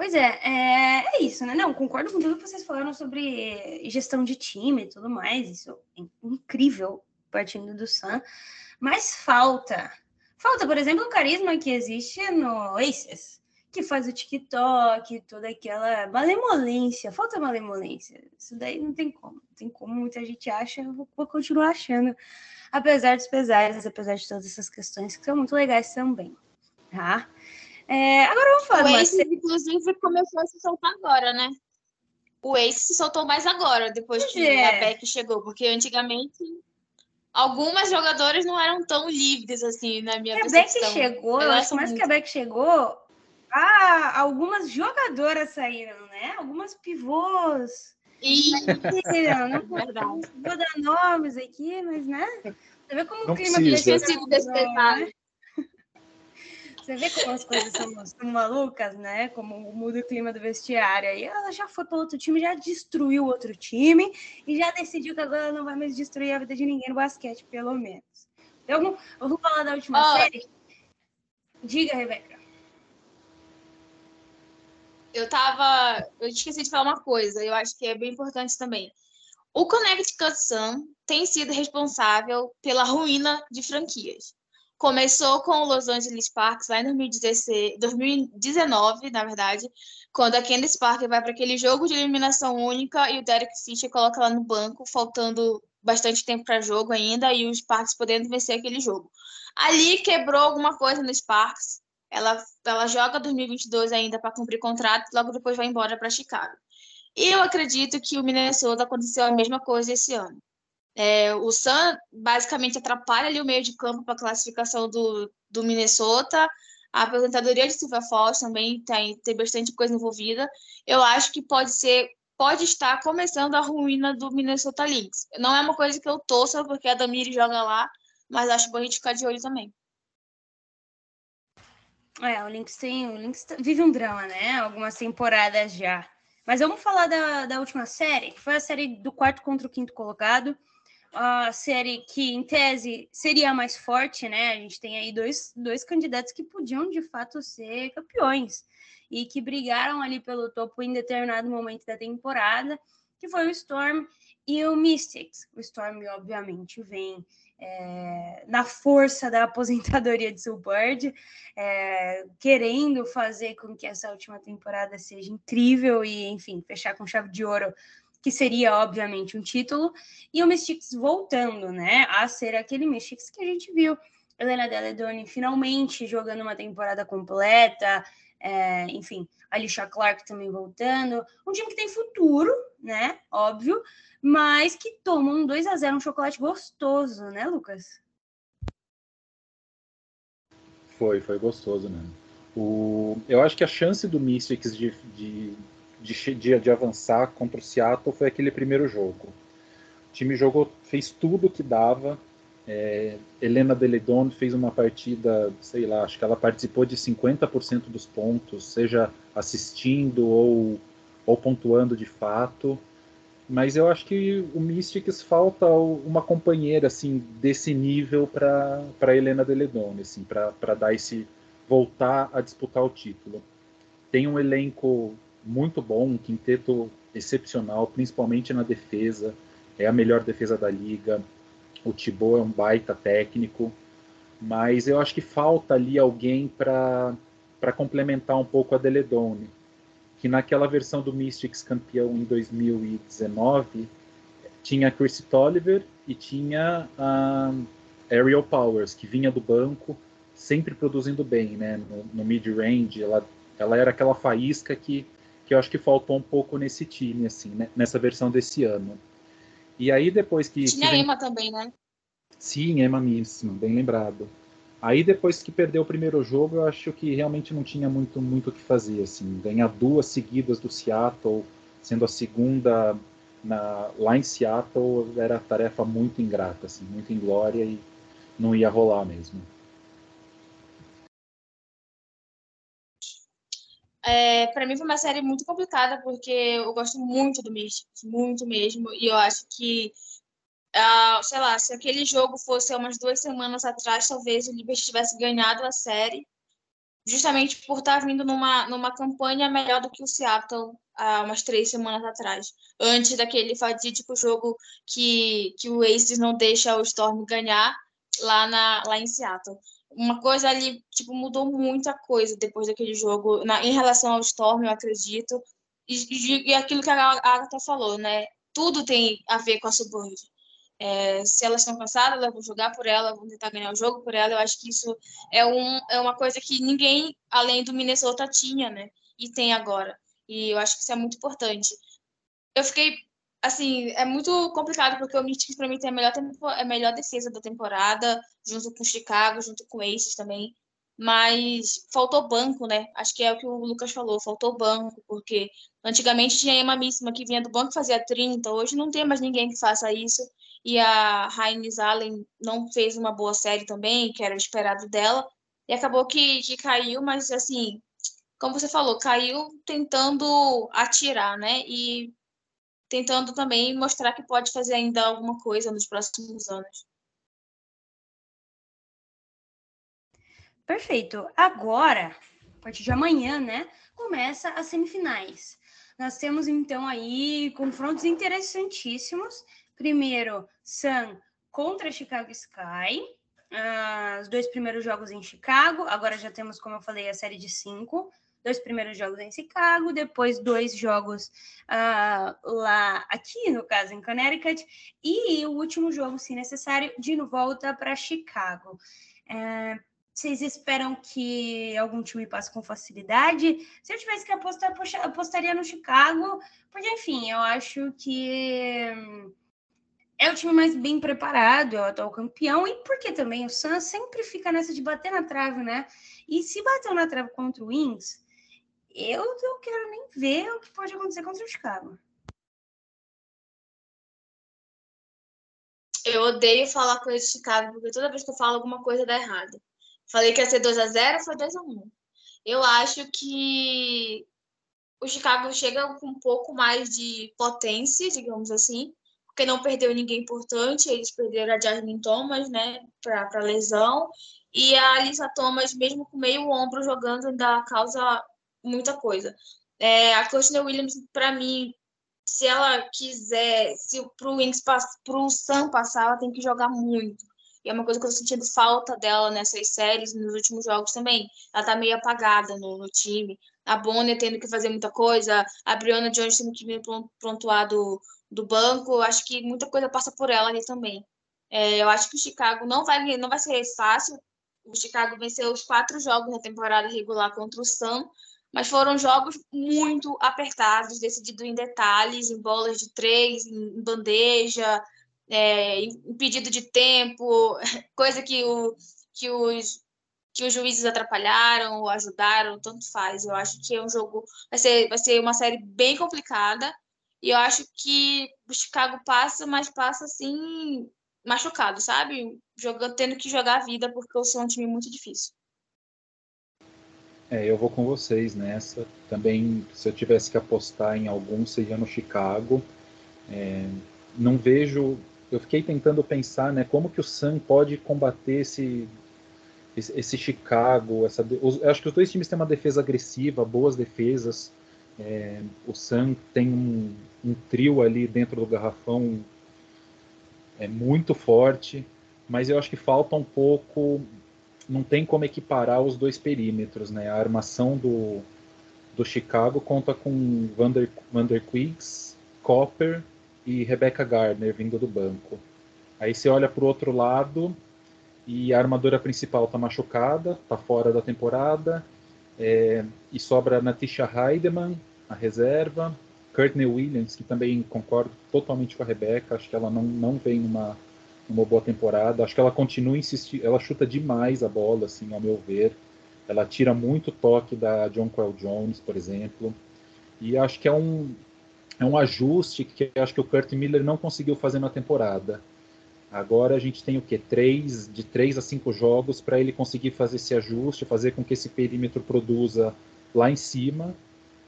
Pois é, é, é, isso, né? Não, concordo com tudo que vocês falaram sobre gestão de time e tudo mais. Isso é incrível partindo do Sam. Mas falta. Falta, por exemplo, o carisma que existe no Aces, que faz o TikTok, toda aquela malemolência. Falta malemolência. Isso daí não tem como. Não tem como. Muita gente acha, eu vou, vou continuar achando. Apesar dos pesares, apesar de todas essas questões que são muito legais também. Tá? É, agora vamos falar. O Ace, inclusive, começou a se soltar agora, né? O Ace se soltou mais agora, depois que é. a Beck chegou, porque antigamente algumas jogadoras não eram tão livres assim na minha a Beck chegou, eu acho mais muito. que a Beck chegou, ah, algumas jogadoras saíram, né? Algumas pivôs. E... Não (laughs) vou dar nomes aqui, mas né? Você vê como não o clima precisa. né? Você vê como as coisas são, (laughs) são, malucas, né? Como muda o clima do vestiário. Aí ela já foi para outro time, já destruiu outro time e já decidiu que agora não vai mais destruir a vida de ninguém no basquete, pelo menos. Então, eu vou falar da última oh. série. Diga, Rebeca. Eu tava. Eu esqueci de falar uma coisa, eu acho que é bem importante também. O Connecticut Sun tem sido responsável pela ruína de franquias. Começou com o Los Angeles Sparks lá em 2016, 2019, na verdade, quando a Candice Parker vai para aquele jogo de eliminação única e o Derek Fisher coloca ela no banco, faltando bastante tempo para jogo ainda, e os Sparks podendo vencer aquele jogo. Ali quebrou alguma coisa no Sparks, ela, ela joga 2022 ainda para cumprir contrato, logo depois vai embora para Chicago. E eu acredito que o Minnesota aconteceu a mesma coisa esse ano. É, o Sun basicamente atrapalha ali o meio de campo para a classificação do, do Minnesota. A aposentadoria de Silva Falls também tem, tem bastante coisa envolvida. Eu acho que pode ser, pode estar começando a ruína do Minnesota Lynx. Não é uma coisa que eu torço, porque a Damiri joga lá, mas acho bom a gente ficar de olho também. É, o Lynx tem. O Lynx vive um drama, né? Algumas temporadas já. Mas vamos falar da, da última série, que foi a série do quarto contra o quinto colocado. A série que, em tese, seria a mais forte, né? A gente tem aí dois, dois candidatos que podiam, de fato, ser campeões e que brigaram ali pelo topo em determinado momento da temporada, que foi o Storm e o Mystics. O Storm, obviamente, vem é, na força da (laughs) aposentadoria de Bird, é, querendo fazer com que essa última temporada seja incrível e, enfim, fechar com chave de ouro, que seria, obviamente, um título, e o Mystics voltando, né, a ser aquele Mystics que a gente viu. Helena Deledoni finalmente jogando uma temporada completa, é, enfim, Alicia Clark também voltando. Um time que tem futuro, né? Óbvio, mas que toma um 2 a 0 um chocolate gostoso, né, Lucas? Foi, foi gostoso mesmo. O, eu acho que a chance do Mystics de, de, de, de, de avançar contra o Seattle foi aquele primeiro jogo. O time jogou, fez tudo o que dava, é, Helena Deledon fez uma partida, sei lá, acho que ela participou de 50% dos pontos, seja assistindo ou, ou pontuando de fato. Mas eu acho que o Mystics falta uma companheira assim desse nível para Helena Deledon, assim, para dar esse voltar a disputar o título. Tem um elenco muito bom, um quinteto excepcional, principalmente na defesa. É a melhor defesa da liga o Thibaut é um baita técnico, mas eu acho que falta ali alguém para complementar um pouco a Deledone, que naquela versão do Mystics campeão em 2019 tinha a Chris Tolliver e tinha a Ariel Powers, que vinha do banco, sempre produzindo bem, né? No, no mid-range, ela, ela era aquela faísca que, que eu acho que faltou um pouco nesse time, assim, né? nessa versão desse ano. E aí depois que. Tinha que vem... Emma também, né? Sim, Emma Missima, bem lembrado. Aí depois que perdeu o primeiro jogo, eu acho que realmente não tinha muito muito o que fazer, assim, ganhar duas seguidas do Seattle, sendo a segunda na, lá em Seattle, era tarefa muito ingrata, assim, muito inglória e não ia rolar mesmo. É, para mim foi uma série muito complicada, porque eu gosto muito do Mystics, muito mesmo, e eu acho que, uh, sei lá, se aquele jogo fosse umas duas semanas atrás, talvez o Liberty tivesse ganhado a série, justamente por estar vindo numa, numa campanha melhor do que o Seattle há umas três semanas atrás, antes daquele fatídico jogo que, que o Aces não deixa o Storm ganhar lá, na, lá em Seattle uma coisa ali, tipo, mudou muita coisa depois daquele jogo, na, em relação ao Storm, eu acredito. E, e, aquilo que a Agatha falou, né? Tudo tem a ver com a Suburb. É, se elas estão cansadas, elas vão jogar por ela, vão tentar ganhar o jogo por ela. Eu acho que isso é, um, é uma coisa que ninguém, além do Minnesota, tinha, né? E tem agora. E eu acho que isso é muito importante. Eu fiquei, assim, é muito complicado, porque o Mystics, para mim, tem a melhor, tempo, a melhor defesa da temporada, junto com o Chicago, junto com Aces também mas faltou banco, né? Acho que é o que o Lucas falou, faltou banco, porque antigamente tinha a Emma Missima que vinha do banco e fazia 30, hoje não tem mais ninguém que faça isso, e a Heinz Allen não fez uma boa série também, que era esperado dela, e acabou que, que caiu, mas assim, como você falou, caiu tentando atirar, né? E tentando também mostrar que pode fazer ainda alguma coisa nos próximos anos. Perfeito. Agora, a partir de amanhã, né, começa as semifinais. Nós temos então aí confrontos interessantíssimos. Primeiro, Sun contra Chicago Sky. Uh, os dois primeiros jogos em Chicago. Agora já temos, como eu falei, a série de cinco. Dois primeiros jogos em Chicago, depois dois jogos uh, lá, aqui no caso, em Connecticut, e o último jogo, se necessário, de volta para Chicago. Uh, vocês esperam que algum time passe com facilidade? Se eu tivesse que apostar, eu apostaria no Chicago, porque, enfim, eu acho que é o time mais bem preparado, é o atual campeão, e porque também o Suns sempre fica nessa de bater na trave, né? E se bateu na trave contra o Wings, eu não quero nem ver o que pode acontecer contra o Chicago. Eu odeio falar coisa de Chicago, porque toda vez que eu falo alguma coisa dá errado. Falei que ia ser 2 a 0 foi 2 a 1 Eu acho que o Chicago chega com um pouco mais de potência, digamos assim, porque não perdeu ninguém importante, eles perderam a Jasmine Thomas, né, para lesão, e a Alissa Thomas, mesmo com meio ombro jogando, ainda causa muita coisa. É, a Courtney Williams, para mim, se ela quiser, se pro Wings, pro Sam passar, ela tem que jogar muito. E é uma coisa que eu tô sentindo falta dela nessas séries, nos últimos jogos também. Ela tá meio apagada no, no time. A Bonner tendo que fazer muita coisa, a Brianna Jones tendo que vir pontuar do, do banco. Acho que muita coisa passa por ela ali também. É, eu acho que o Chicago não vai, não vai ser fácil. O Chicago venceu os quatro jogos na temporada regular contra o Sam, mas foram jogos muito apertados, decididos em detalhes, em bolas de três, em bandeja, é, impedido de tempo, (laughs) coisa que, o, que, os, que os juízes atrapalharam ou ajudaram, tanto faz. Eu acho que é um jogo, vai ser, vai ser uma série bem complicada, e eu acho que o Chicago passa, mas passa assim, machucado, sabe? Jogando, tendo que jogar a vida, porque eu sou um time muito difícil. É, eu vou com vocês nessa. Também, se eu tivesse que apostar em algum, seria no Chicago. É, não vejo eu fiquei tentando pensar, né, como que o Sun pode combater esse esse, Chicago, essa, os, acho que os dois times têm uma defesa agressiva, boas defesas. É, o Sun tem um, um, trio ali dentro do garrafão é muito forte, mas eu acho que falta um pouco, não tem como equiparar os dois perímetros, né? A armação do, do Chicago conta com Vander, Vander Quiggs, Copper e Rebecca Gardner vindo do banco. Aí você olha para o outro lado e a armadora principal está machucada, está fora da temporada, é, e sobra Natisha Heidemann, a reserva, Courtney Williams, que também concordo totalmente com a Rebecca, acho que ela não, não vem numa, numa boa temporada, acho que ela continua insistindo, ela chuta demais a bola, assim, ao meu ver, ela tira muito toque da John Quell Jones, por exemplo, e acho que é um, é um ajuste que acho que o Kurt Miller não conseguiu fazer na temporada. Agora a gente tem o que? Três, de três a cinco jogos para ele conseguir fazer esse ajuste, fazer com que esse perímetro produza lá em cima,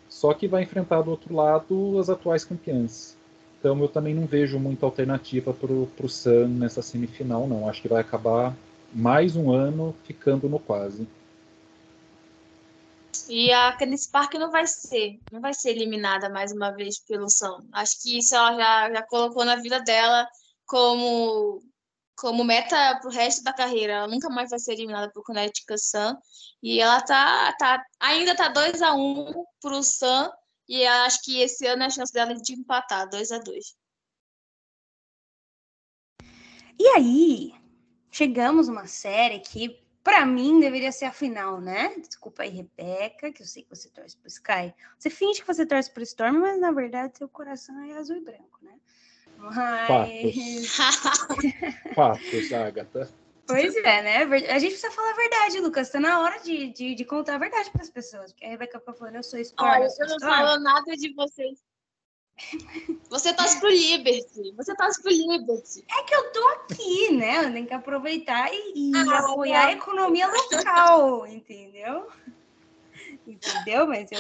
só que vai enfrentar do outro lado as atuais campeãs. Então eu também não vejo muita alternativa para o Sun nessa semifinal, não. Acho que vai acabar mais um ano ficando no quase. E a Candice Park não vai ser, não vai ser eliminada mais uma vez pelo Sam. Acho que isso ela já, já colocou na vida dela como como meta pro resto da carreira. Ela nunca mais vai ser eliminada por Connecticut Sun. E ela tá, tá ainda tá 2 a 1 um pro Sun e acho que esse ano é a chance dela de empatar 2 a 2. E aí, chegamos numa série que, para mim, deveria ser a final, né? Desculpa aí, Rebeca, que eu sei que você torce pro Sky. Você finge que você torce pro Storm, mas na verdade seu coração é azul e branco, né? Mas... Fatos. Fatos, Agatha. Pois é, né? A gente precisa falar a verdade, Lucas. Tá na hora de, de, de contar a verdade para as pessoas. Porque a Rebeca fica falando, eu sou Storm. Olha, eu, eu não falo nada de vocês. (laughs) Você torce pro Liberty. Você torce pro Liberty. É que eu tô aqui, né? Eu tenho que aproveitar e, e ah, apoiar a economia local, entendeu? Entendeu? Mas eu,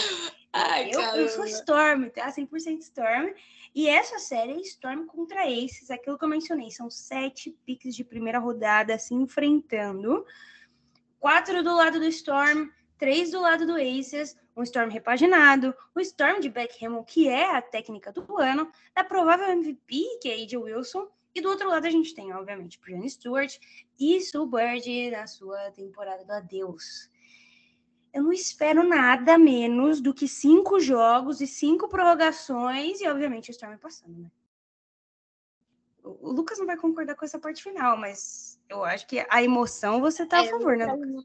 Ai, eu, eu, sou Storm, tá? 100% Storm. E essa série é Storm contra Aces, aquilo que eu mencionei. São sete piques de primeira rodada se enfrentando. Quatro do lado do Storm, três do lado do Aces, um Storm repaginado, o Storm de Beckham, que é a técnica do ano, da provável MVP, que é AJ Wilson, e do outro lado a gente tem, obviamente, Brianna Stewart e Sue Bird na sua temporada do Adeus eu não espero nada menos do que cinco jogos e cinco prorrogações e, obviamente, o Storm passando, né? O Lucas não vai concordar com essa parte final, mas eu acho que a emoção você tá a é, favor, né, Lucas?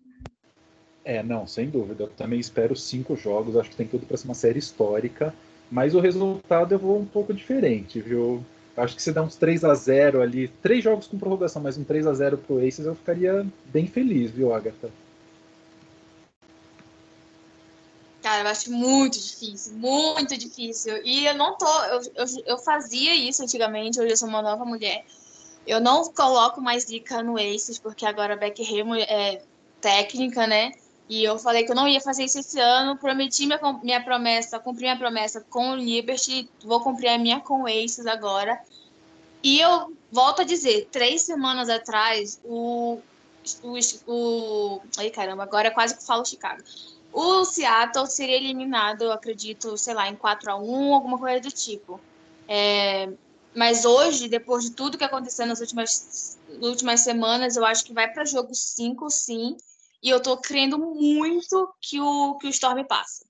É, não, sem dúvida. Eu também espero cinco jogos. Acho que tem tudo para ser uma série histórica. Mas o resultado eu vou um pouco diferente, viu? Acho que se dá uns 3 a 0 ali, três jogos com prorrogação, mas um 3 a 0 pro Aces, eu ficaria bem feliz, viu, Agatha? Cara, eu acho muito difícil, muito difícil. E eu não tô. Eu, eu, eu fazia isso antigamente, hoje eu sou uma nova mulher. Eu não coloco mais dica no Aces, porque agora a Beck Remo é técnica, né? E eu falei que eu não ia fazer isso esse ano. Prometi minha, minha promessa, cumpri minha promessa com o Liberty. Vou cumprir a minha com o Aces agora. E eu volto a dizer, três semanas atrás, o. O. o ai, caramba, agora quase que falo Chicago o Seattle seria eliminado, eu acredito, sei lá, em 4 a 1 alguma coisa do tipo. É, mas hoje, depois de tudo que aconteceu nas últimas, últimas semanas, eu acho que vai para jogo 5, sim. E eu tô crendo muito que o, que o Storm passa.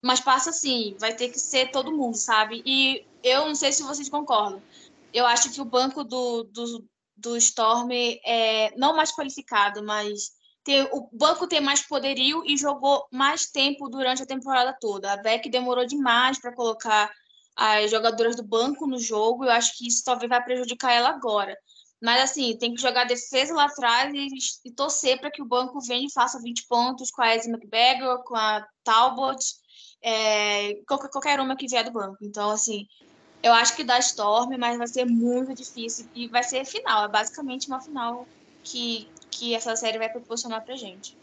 Mas passa sim, vai ter que ser todo mundo, sabe? E eu não sei se vocês concordam. Eu acho que o banco do, do, do Storm é não mais qualificado, mas ter, o banco tem mais poderio e jogou mais tempo durante a temporada toda. A Beck demorou demais para colocar as jogadoras do banco no jogo. Eu acho que isso talvez vai prejudicar ela agora. Mas assim, tem que jogar defesa lá atrás e, e torcer para que o banco venha e faça 20 pontos com a Esme McBagger, com a Talbot, é, qualquer, qualquer uma que vier do banco. Então, assim, eu acho que dá Storm, mas vai ser muito difícil. E vai ser final, é basicamente uma final que, que essa série vai proporcionar pra gente.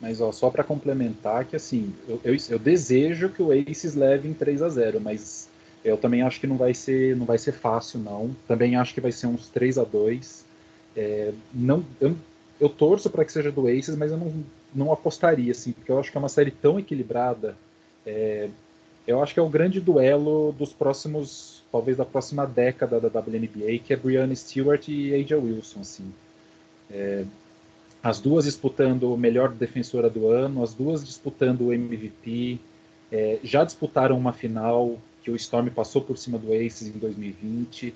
Mas ó, só para complementar que assim, eu, eu, eu, desejo que o Aces leve em 3 a 0 mas eu também acho que não vai ser, não vai ser fácil, não. Também acho que vai ser uns 3 a 2 é, não, eu, eu torço para que seja do Aces, mas eu não, não apostaria, assim, porque eu acho que é uma série tão equilibrada. É, eu acho que é o grande duelo dos próximos, talvez da próxima década da WNBA, que é Brianna Stewart e AJ Wilson, assim. É, as duas disputando o melhor defensora do ano, as duas disputando o MVP, é, já disputaram uma final que o Storm passou por cima do Aces em 2020.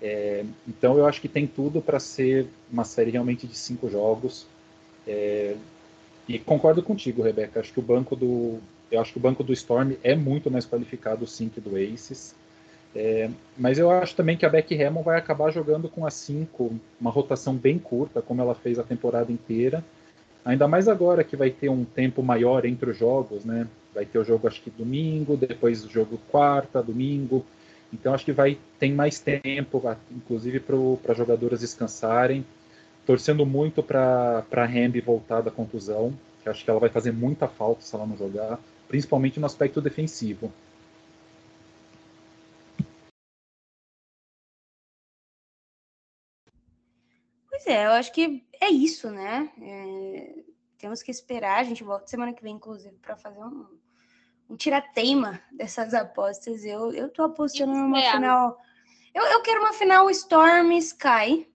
É, então eu acho que tem tudo para ser uma série realmente de cinco jogos. É, e concordo contigo, Rebeca. Acho que o banco do eu acho que o banco do Storm é muito mais qualificado sim que do Aces. É, mas eu acho também que a Becky Hammond vai acabar jogando com a 5, uma rotação bem curta, como ela fez a temporada inteira. Ainda mais agora que vai ter um tempo maior entre os jogos, né? Vai ter o jogo acho que domingo, depois o jogo quarta, domingo. Então acho que vai tem mais tempo, inclusive para jogadoras descansarem. Torcendo muito para a Hamby voltar da contusão, que acho que ela vai fazer muita falta se ela não jogar, principalmente no aspecto defensivo. É, eu acho que é isso, né? É, temos que esperar. A gente volta semana que vem, inclusive, para fazer um, um tira-teima dessas apostas. Eu, eu tô apostando isso numa é. final. Eu, eu quero uma final Storm Sky,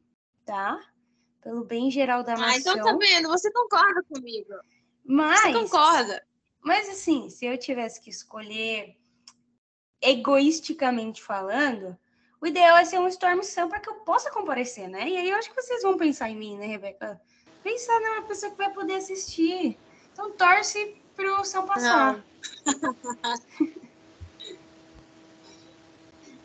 tá? Pelo bem geral da nação. Ah, então tá vendo? Você concorda comigo. Mas. Você concorda. Mas assim, se eu tivesse que escolher egoisticamente falando, o ideal é ser um Storm Sun para que eu possa comparecer, né? E aí eu acho que vocês vão pensar em mim, né, Rebeca? Pensar numa pessoa que vai poder assistir. Então torce pro São passar. (laughs)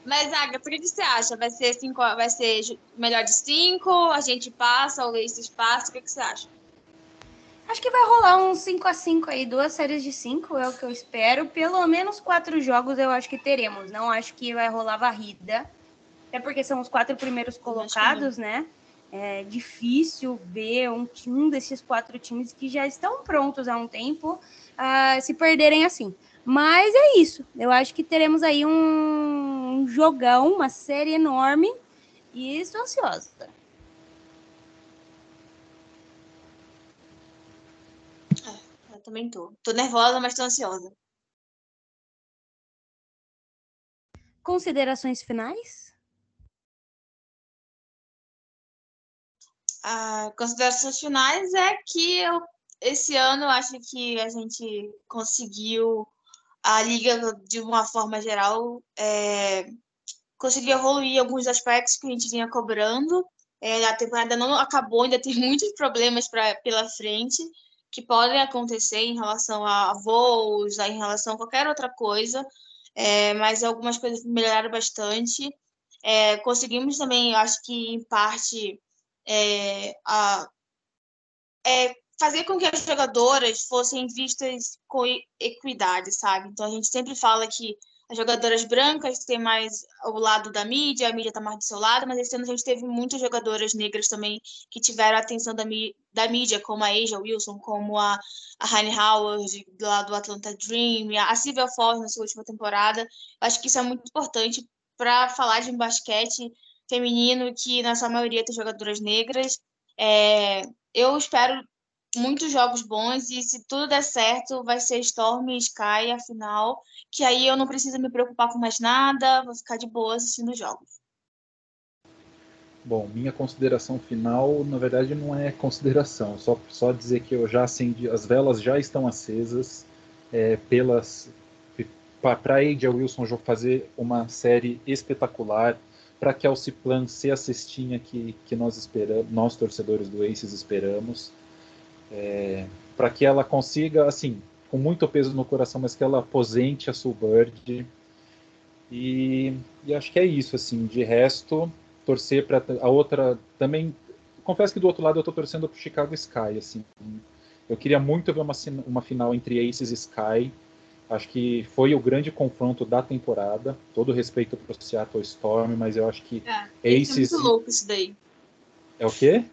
Mas, Agatha, o que você acha? Vai ser, cinco, vai ser melhor de cinco? A gente passa, o Laces passa? O que, que você acha? Acho que vai rolar um 5 a 5 aí, duas séries de 5 é o que eu espero. Pelo menos quatro jogos eu acho que teremos. Não acho que vai rolar varrida. Até porque são os quatro primeiros colocados, né? É difícil ver um, um desses quatro times que já estão prontos há um tempo uh, se perderem assim. Mas é isso. Eu acho que teremos aí um, um jogão, uma série enorme. E estou ansiosa. Eu também tô. Tô nervosa, mas tô ansiosa. Considerações finais? Considerações finais é que eu, esse ano eu acho que a gente conseguiu a liga de uma forma geral é, conseguiu evoluir alguns aspectos que a gente vinha cobrando. É, a temporada não acabou, ainda tem (laughs) muitos problemas pra, pela frente que podem acontecer em relação a voos, em relação a qualquer outra coisa, é, mas algumas coisas melhoraram bastante. É, conseguimos também, acho que em parte, é, a, é, fazer com que as jogadoras fossem vistas com equidade, sabe? Então a gente sempre fala que as jogadoras brancas têm mais o lado da mídia, a mídia está mais do seu lado, mas esse ano a gente teve muitas jogadoras negras também que tiveram a atenção da, da mídia, como a Asia Wilson, como a, a Honey Howard, lá do Atlanta Dream, a Silvia Ford na sua última temporada. Acho que isso é muito importante para falar de um basquete feminino que, na sua maioria, tem jogadoras negras. É, eu espero muitos jogos bons e se tudo der certo, vai ser Storm e Sky a final, que aí eu não preciso me preocupar com mais nada, vou ficar de boa assistindo os jogos. Bom, minha consideração final, na verdade, não é consideração, só, só dizer que eu já acendi, as velas já estão acesas é, pelas para a Adia Wilson fazer uma série espetacular, para que a Alciplan ser a cestinha que, que nós esperamos, nós torcedores do Aces esperamos é, para que ela consiga, assim, com muito peso no coração, mas que ela aposente a Soulbird. E, e acho que é isso, assim. De resto, torcer para a outra também. Confesso que do outro lado eu estou torcendo para o Chicago Sky, assim. Eu queria muito ver uma, uma final entre Aces e Sky. Acho que foi o grande confronto da temporada. Todo respeito para o Seattle Storm, mas eu acho que é, Aces. É muito louco isso daí. É o quê?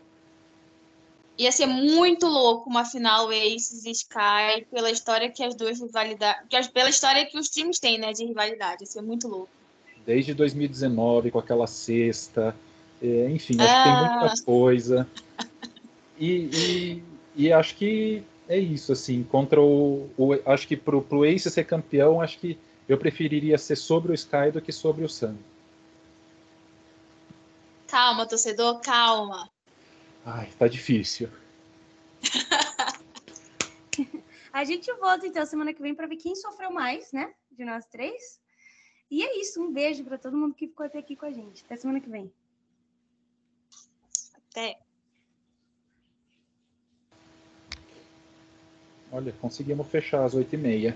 Ia ser muito louco uma final Aces e Sky pela história que as duas rivalidades. Pela história que os times têm, né? De rivalidade. Ia ser muito louco. Desde 2019, com aquela sexta. É, enfim, acho ah. que tem ah. muita coisa. E, e, e, acho que é isso, assim. Contra o. o acho que pro, pro Ace ser campeão, acho que eu preferiria ser sobre o Sky do que sobre o Sun. Calma, torcedor, calma. Ai, tá difícil. (laughs) a gente volta então semana que vem para ver quem sofreu mais, né? De nós três. E é isso. Um beijo para todo mundo que ficou até aqui com a gente. Até semana que vem. Até. Olha, conseguimos fechar às oito e meia.